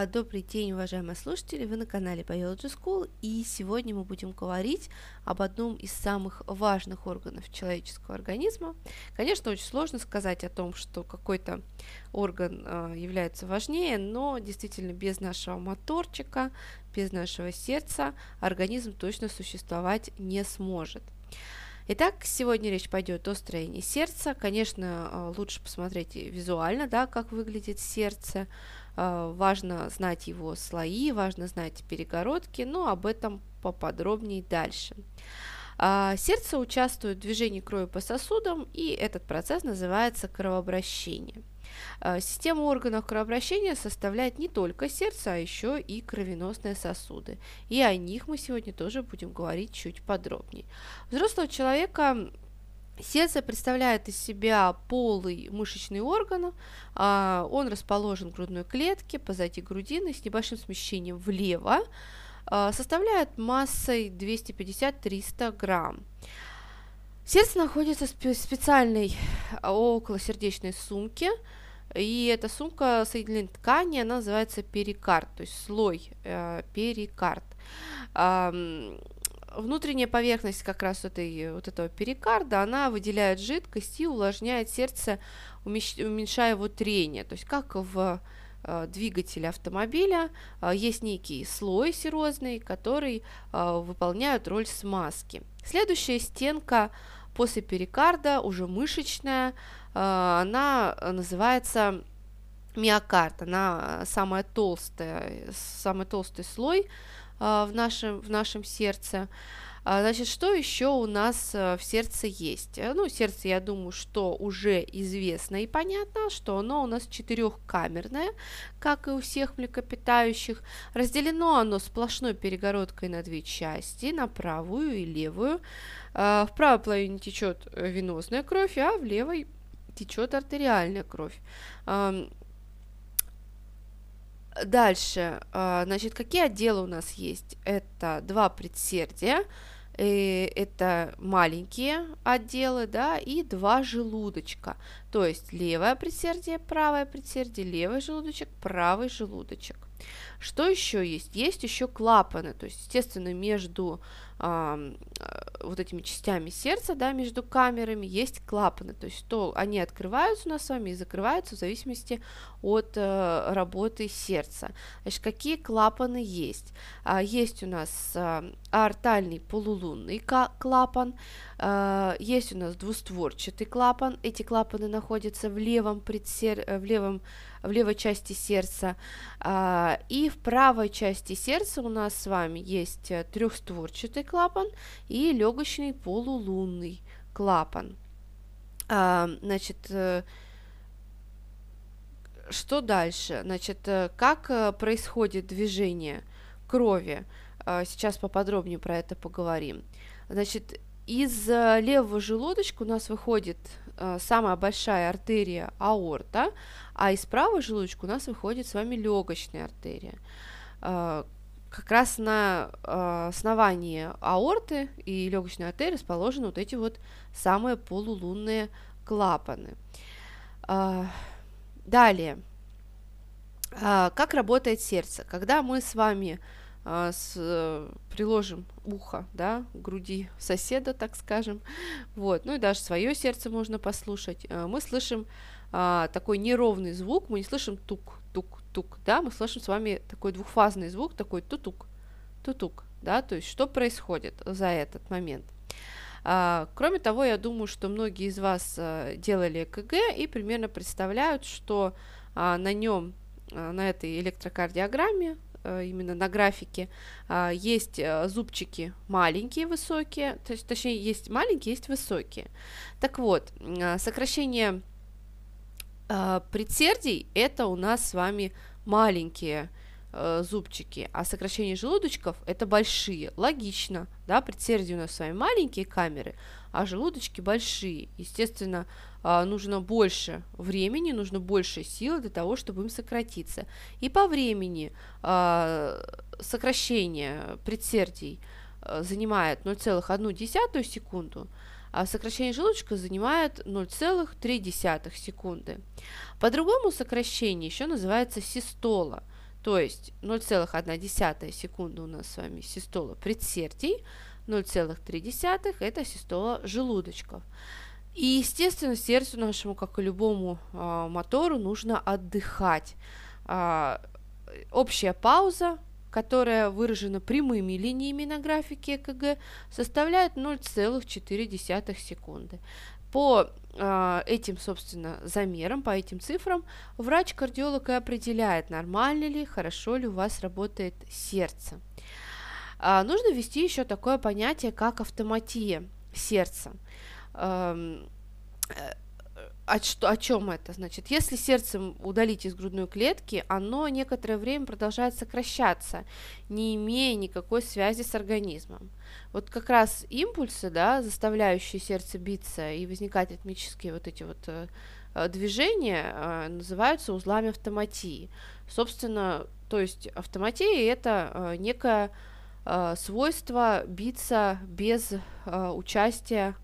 А, добрый день, уважаемые слушатели! Вы на канале Biology School, и сегодня мы будем говорить об одном из самых важных органов человеческого организма. Конечно, очень сложно сказать о том, что какой-то орган э, является важнее, но действительно без нашего моторчика, без нашего сердца организм точно существовать не сможет. Итак, сегодня речь пойдет о строении сердца. Конечно, а, лучше посмотреть визуально, да, как выглядит сердце. А, важно знать его слои, важно знать перегородки, но об этом поподробнее дальше. А, сердце участвует в движении крови по сосудам, и этот процесс называется кровообращение. Э, систему органов кровообращения составляет не только сердце, а еще и кровеносные сосуды. И о них мы сегодня тоже будем говорить чуть подробнее. Взрослого человека Сердце представляет из себя полый мышечный орган, а, он расположен в грудной клетке позади грудины с небольшим смещением влево, а, составляет массой 250-300 грамм. Сердце находится в специальной околосердечной сумке, и эта сумка соединенной ткани, она называется перикард, то есть слой э, перикард. Внутренняя поверхность как раз этой, вот этого перикарда, она выделяет жидкость и увлажняет сердце, уменьшая его трение. То есть как в э, двигателе автомобиля э, есть некий слой серозный, который э, выполняет роль смазки. Следующая стенка после перикарда, уже мышечная, она называется миокард, она самая толстая, самый толстый слой в нашем, в нашем сердце. А, значит, что еще у нас в сердце есть? Ну, сердце, я думаю, что уже известно и понятно, что оно у нас четырехкамерное, как и у всех млекопитающих. Разделено оно сплошной перегородкой на две части, на правую и левую. В правой половине течет венозная кровь, а в левой течет артериальная кровь. Дальше, а, значит, какие отделы у нас есть? Это два предсердия, э, это маленькие отделы, да, и два желудочка. То есть левое предсердие, правое предсердие, левый желудочек, правый желудочек. Что еще есть? Есть еще клапаны, то есть, естественно, между вот этими частями сердца, да, между камерами есть клапаны, то есть то они открываются у нас с вами и закрываются в зависимости от э, работы сердца. Значит, какие клапаны есть? А, есть у нас э, аортальный полулунный клапан, э, есть у нас двустворчатый клапан, эти клапаны находятся в левом, предсер... в левом в левой части сердца. А, и в правой части сердца у нас с вами есть э, трехстворчатый клапан и легочный полулунный клапан. А, значит, э, что дальше? Значит, э, как происходит движение крови? А, сейчас поподробнее про это поговорим. Значит, из левого желудочка у нас выходит э, самая большая артерия аорта, а из правого желудочка у нас выходит с вами легочная артерия. Э, как раз на э, основании аорты и легочной артерии расположены вот эти вот самые полулунные клапаны. Э, далее, э, как работает сердце? Когда мы с вами с, э, приложим ухо, да, к груди соседа, так скажем, вот, ну и даже свое сердце можно послушать, э, мы слышим а, такой неровный звук, мы не слышим тук, тук, тук, да, мы слышим с вами такой двухфазный звук, такой тутук, тутук, да, то есть что происходит за этот момент. А, кроме того, я думаю, что многие из вас а, делали ЭКГ и примерно представляют, что а, на нем, а, на этой электрокардиограмме Э, именно на графике, а, есть э, зубчики маленькие, высокие, то есть, точнее, есть маленькие, есть высокие. Так вот, а, сокращение а, предсердий – это у нас с вами маленькие э, зубчики, а сокращение желудочков – это большие. Логично, да, предсердия у нас с вами маленькие камеры, а желудочки большие. Естественно, а, нужно больше времени, нужно больше силы для того, чтобы им сократиться. И по времени а, сокращение предсердий а, занимает 0,1 секунду, а сокращение желудочка занимает 0,3 секунды. По-другому сокращение еще называется систола. То есть 0,1 секунды у нас с вами систола предсердий, 0,3 это систола желудочков. И, естественно, сердцу нашему, как и любому а, мотору, нужно отдыхать. А, общая пауза, которая выражена прямыми линиями на графике ЭКГ, составляет 0,4 секунды. По э, этим, собственно, замерам, по этим цифрам, врач-кардиолог и определяет, нормально ли, хорошо ли у вас работает сердце. А, нужно ввести еще такое понятие, как автоматия сердца. Э, о, что, о чем это? Значит, если сердцем удалить из грудной клетки, оно некоторое время продолжает сокращаться, не имея никакой связи с организмом. Вот как раз импульсы, да, заставляющие сердце биться и возникать ритмические вот эти вот э, э движения, э, называются узлами автоматии. Собственно, то есть автоматия это некое свойство биться без участия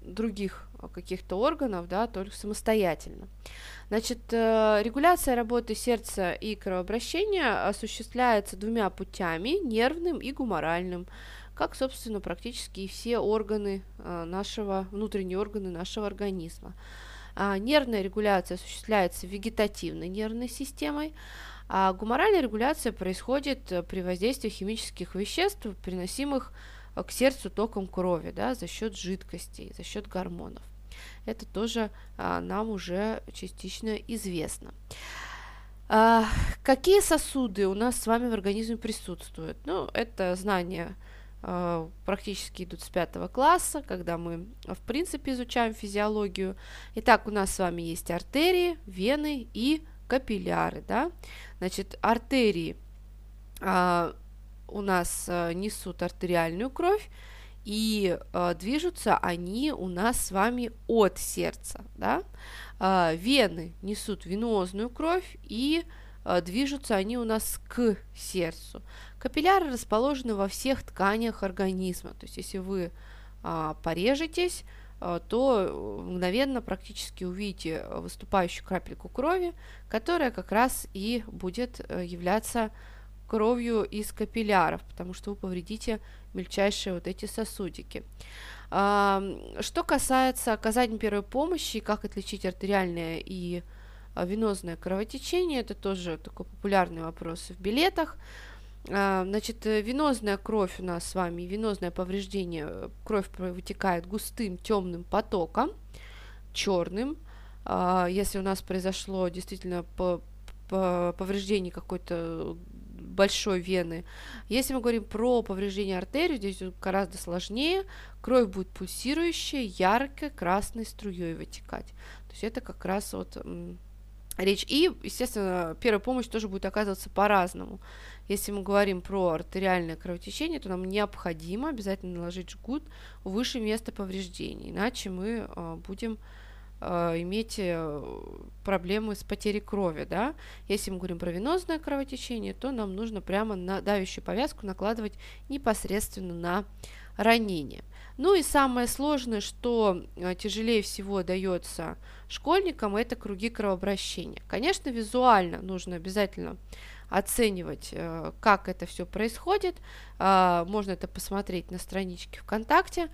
других каких-то органов, да, только самостоятельно. Значит, э, регуляция работы сердца и кровообращения осуществляется двумя путями, нервным и гуморальным, как, собственно, практически и все органы э, нашего, внутренние органы нашего организма. А нервная регуляция осуществляется вегетативной нервной системой, а гуморальная регуляция происходит при воздействии химических веществ, приносимых к сердцу током крови, да, за счет жидкостей, за счет гормонов. Это тоже а, нам уже частично известно. А, какие сосуды у нас с вами в организме присутствуют? Ну, это знания а, практически идут с пятого класса, когда мы, в принципе, изучаем физиологию. Итак, у нас с вами есть артерии, вены и капилляры, да? Значит, артерии а, у нас а, несут артериальную кровь, и э, движутся они у нас с вами от сердца, да? Э, вены несут венозную кровь и э, движутся они у нас к сердцу. Капилляры расположены во всех тканях организма, то есть если вы э, порежетесь, то мгновенно практически увидите выступающую капельку крови, которая как раз и будет являться кровью из капилляров, потому что вы повредите мельчайшие вот эти сосудики. Что касается оказания первой помощи, как отличить артериальное и а, венозное кровотечение, это тоже такой популярный вопрос в билетах. А, значит, венозная кровь у нас с вами, венозное повреждение, кровь вытекает густым темным потоком, черным. А, если у нас произошло действительно повреждение какой-то большой вены. Если мы говорим про повреждение артерии, здесь гораздо сложнее. Кровь будет пульсирующая, яркой красной струей вытекать. То есть это как раз вот речь. И, естественно, первая помощь тоже будет оказываться по-разному. Если мы говорим про артериальное кровотечение, то нам необходимо обязательно наложить жгут выше места повреждения, иначе мы э, будем иметь э, проблемы с потерей крови, да. Если мы говорим про венозное кровотечение, то нам нужно прямо на давящую повязку накладывать непосредственно на ранение. Ну и самое сложное, что э, тяжелее всего дается школьникам, это круги кровообращения. Конечно, визуально нужно обязательно оценивать, как это все происходит. Можно это посмотреть на страничке ВКонтакте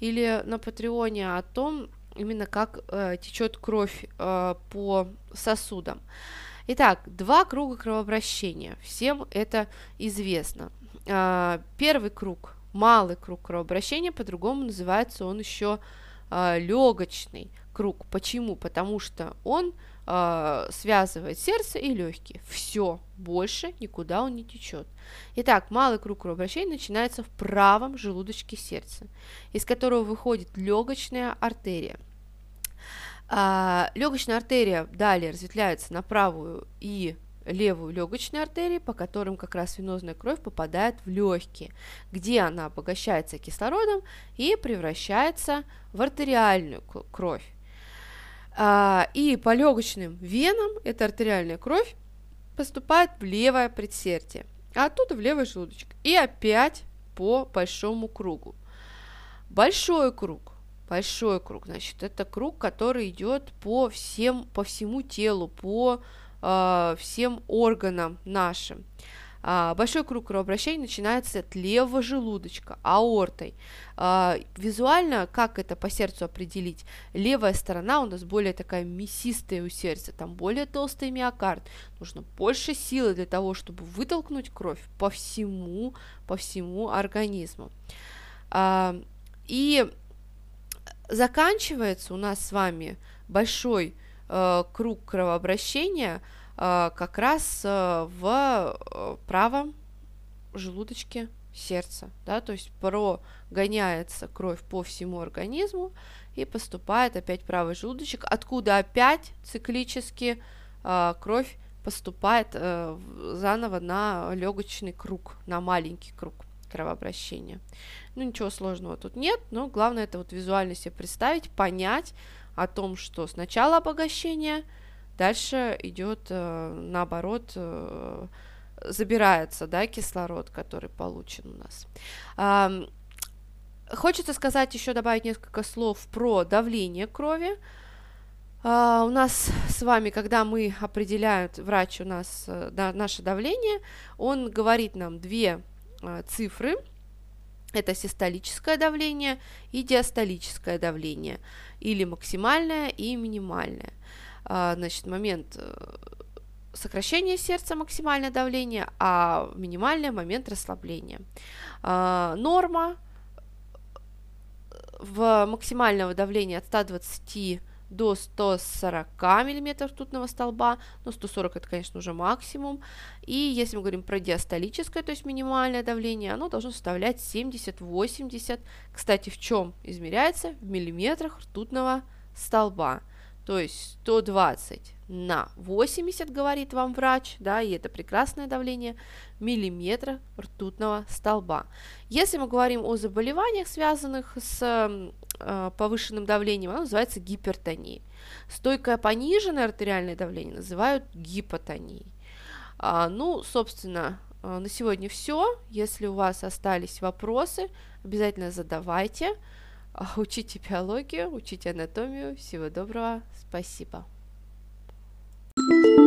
или на Патреоне о том, именно как э, течет кровь э, по сосудам. Итак, два круга кровообращения. Всем это известно. Э, первый круг, малый круг кровообращения, по-другому называется он еще э, легочный круг. Почему? Потому что он связывает сердце и легкие. Все, больше никуда он не течет. Итак, малый круг кровообращения начинается в правом желудочке сердца, из которого выходит легочная артерия. А, легочная артерия далее разветвляется на правую и левую легочную артерию, по которым как раз венозная кровь попадает в легкие, где она обогащается кислородом и превращается в артериальную кровь. А, и по легочным венам эта артериальная кровь поступает в левое предсердие, а оттуда в левый желудочек. И опять по большому кругу. Большой круг, большой круг, значит, это круг, который идет по всем, по всему телу, по э, всем органам нашим. А, большой круг кровообращения начинается от левого желудочка, аортой. А, визуально, как это по сердцу определить? Левая сторона у нас более такая мясистая у сердца, там более толстый миокард. Нужно больше силы для того, чтобы вытолкнуть кровь по всему, по всему организму. А, и заканчивается у нас с вами большой э, круг кровообращения – как раз э, в э, правом желудочке сердца, да, то есть прогоняется кровь по всему организму и поступает опять в правый желудочек, откуда опять циклически кровь поступает заново на легочный круг, на маленький круг кровообращения. Ну, ничего сложного тут нет, но главное это вот визуально себе представить, понять о том, что сначала обогащение – Дальше идет э, наоборот, э, забирается, да, кислород, который получен у нас. Э, хочется сказать еще добавить несколько слов про давление крови. Uh, у нас с вами, когда мы определяют, врач у нас да, наше давление, он говорит нам две цифры, это систолическое давление и диастолическое давление, или максимальное и минимальное. А, значит, момент э, сокращения сердца максимальное давление, а минимальный момент расслабления. А, норма в максимального давления от 120 до 140 мм ртутного столба, но 140 это, конечно, уже максимум. И если мы говорим про диастолическое, то есть минимальное давление, оно должно составлять 70-80. Кстати, в чем измеряется? В миллиметрах ртутного столба. То есть 120 на 80, говорит вам врач, да, и это прекрасное давление, миллиметра ртутного столба. Если мы говорим о заболеваниях, связанных с э, повышенным давлением, оно называется гипертонией. Стойкое пониженное артериальное давление называют гипотонией. А, ну, собственно, э, на сегодня все. Если у вас остались вопросы, обязательно задавайте. Учите биологию, учите анатомию. Всего доброго. Спасибо. thank you